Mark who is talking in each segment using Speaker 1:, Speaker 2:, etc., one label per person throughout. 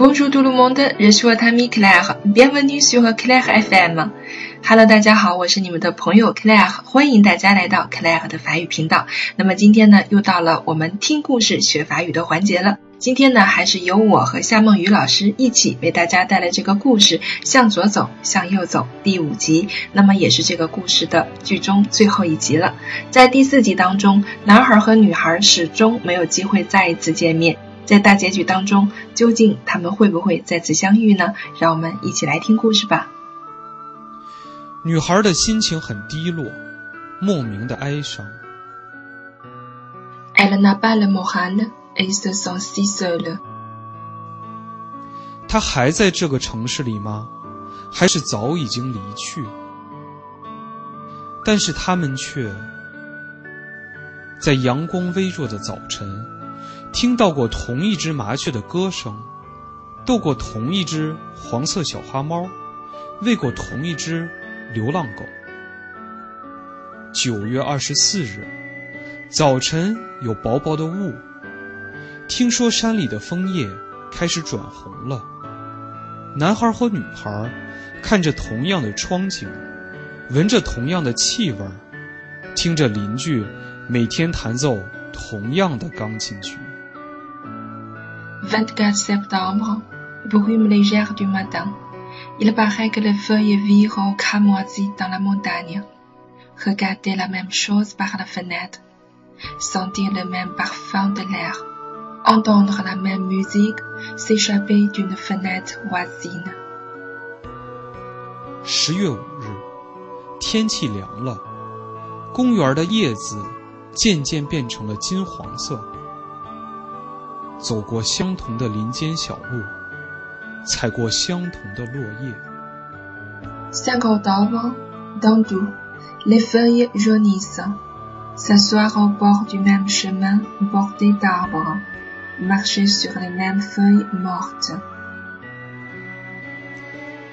Speaker 1: Bonjour tout le monde, je suis votre ami Claire. Bienvenue sur Claire FM. Hello，大家好，我是你们的朋友 Claire，欢迎大家来到 Claire 的法语频道。那么今天呢，又到了我们听故事学法语的环节了。今天呢，还是由我和夏梦雨老师一起为大家带来这个故事《向左走，向右走》第五集。那么也是这个故事的剧中最后一集了。在第四集当中，男孩和女孩始终没有机会再一次见面。在大结局当中，究竟他们会不会再次相遇呢？让我们一起来听故事吧。
Speaker 2: 女孩的心情很低落，莫名的哀伤。她还在这个城市里吗？还是早已经离去？但是他们却在阳光微弱的早晨，听到过同一只麻雀的歌声，逗过同一只黄色小花猫，喂过同一只。流浪狗。九月二十四日早晨有薄薄的雾，听说山里的枫叶开始转红了。男孩和女孩看着同样的窗景，闻着同样的气味，听着邻居每天弹奏同样的钢琴曲。
Speaker 1: Vingt-quatre septembre, brume légère du matin. Il paraît que les feuilles virent au cramoisi dans la montagne. Regarder la même chose par la fenêtre. Sentir le même parfum de l'air. Entendre la même musique s'échapper d'une fenêtre voisine.
Speaker 2: 十月五日，天气凉了，公园的叶子渐渐变成了金黄色。 走过相同的林间小路。踩过相同的落叶。
Speaker 1: Cinq octobre, Dandou, les feuilles jaunissent. S'asseoir au bord du même chemin bordé d'arbres, marcher sur les mêmes feuilles mortes.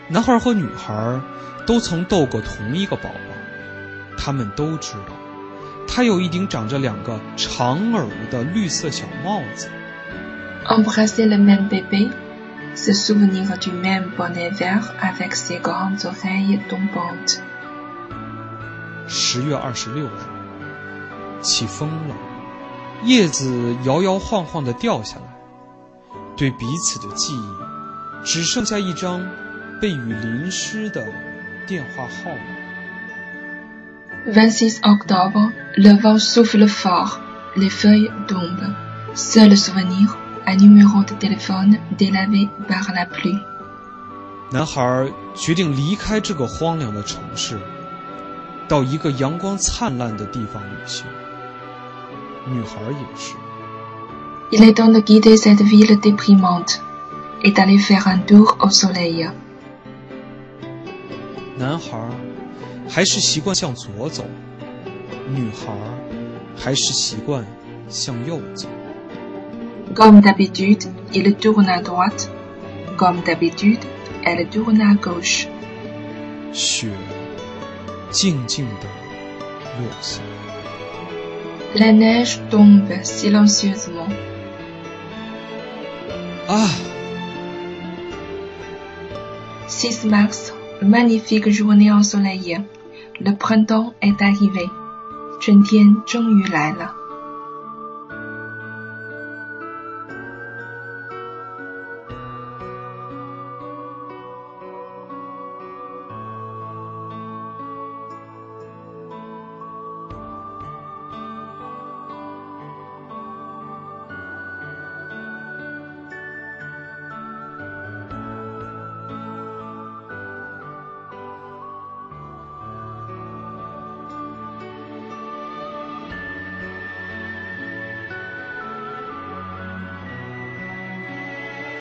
Speaker 2: 男孩和女孩都曾逗过同一个宝宝，他们都知道，他有一顶长着两个长耳的绿色小帽子。
Speaker 1: Embrasser le même bébé. Se souvenir du même bonnet vert avec ses grandes oreilles tombantes。
Speaker 2: 十月二十六日，起风了，叶子摇摇晃晃地掉下来，对彼此的记忆，只剩下一张被雨淋湿的电话号码。
Speaker 1: Vingt-six octobre, le vent souffle fort, les feuilles tombent. Seul souvenir. un numéro de téléphone délavé par la pluie。
Speaker 2: 男孩决定离开这个荒凉的城市，到一个阳光灿烂的地方旅行。女孩也是。
Speaker 1: Il est temps de quitter cette ville déprimante et d'aller faire un tour au soleil。
Speaker 2: 男孩还是习惯向左走，女孩还是习惯向右走。
Speaker 1: Comme d'habitude, il tourne à droite. Comme d'habitude, elle tourne à gauche.
Speaker 2: 雪静静地落下。
Speaker 1: La neige tombe silencieusement.
Speaker 2: Ah
Speaker 1: 6 mars, magnifique journée ensoleillée. Le printemps est arrivé. 春天终于来了。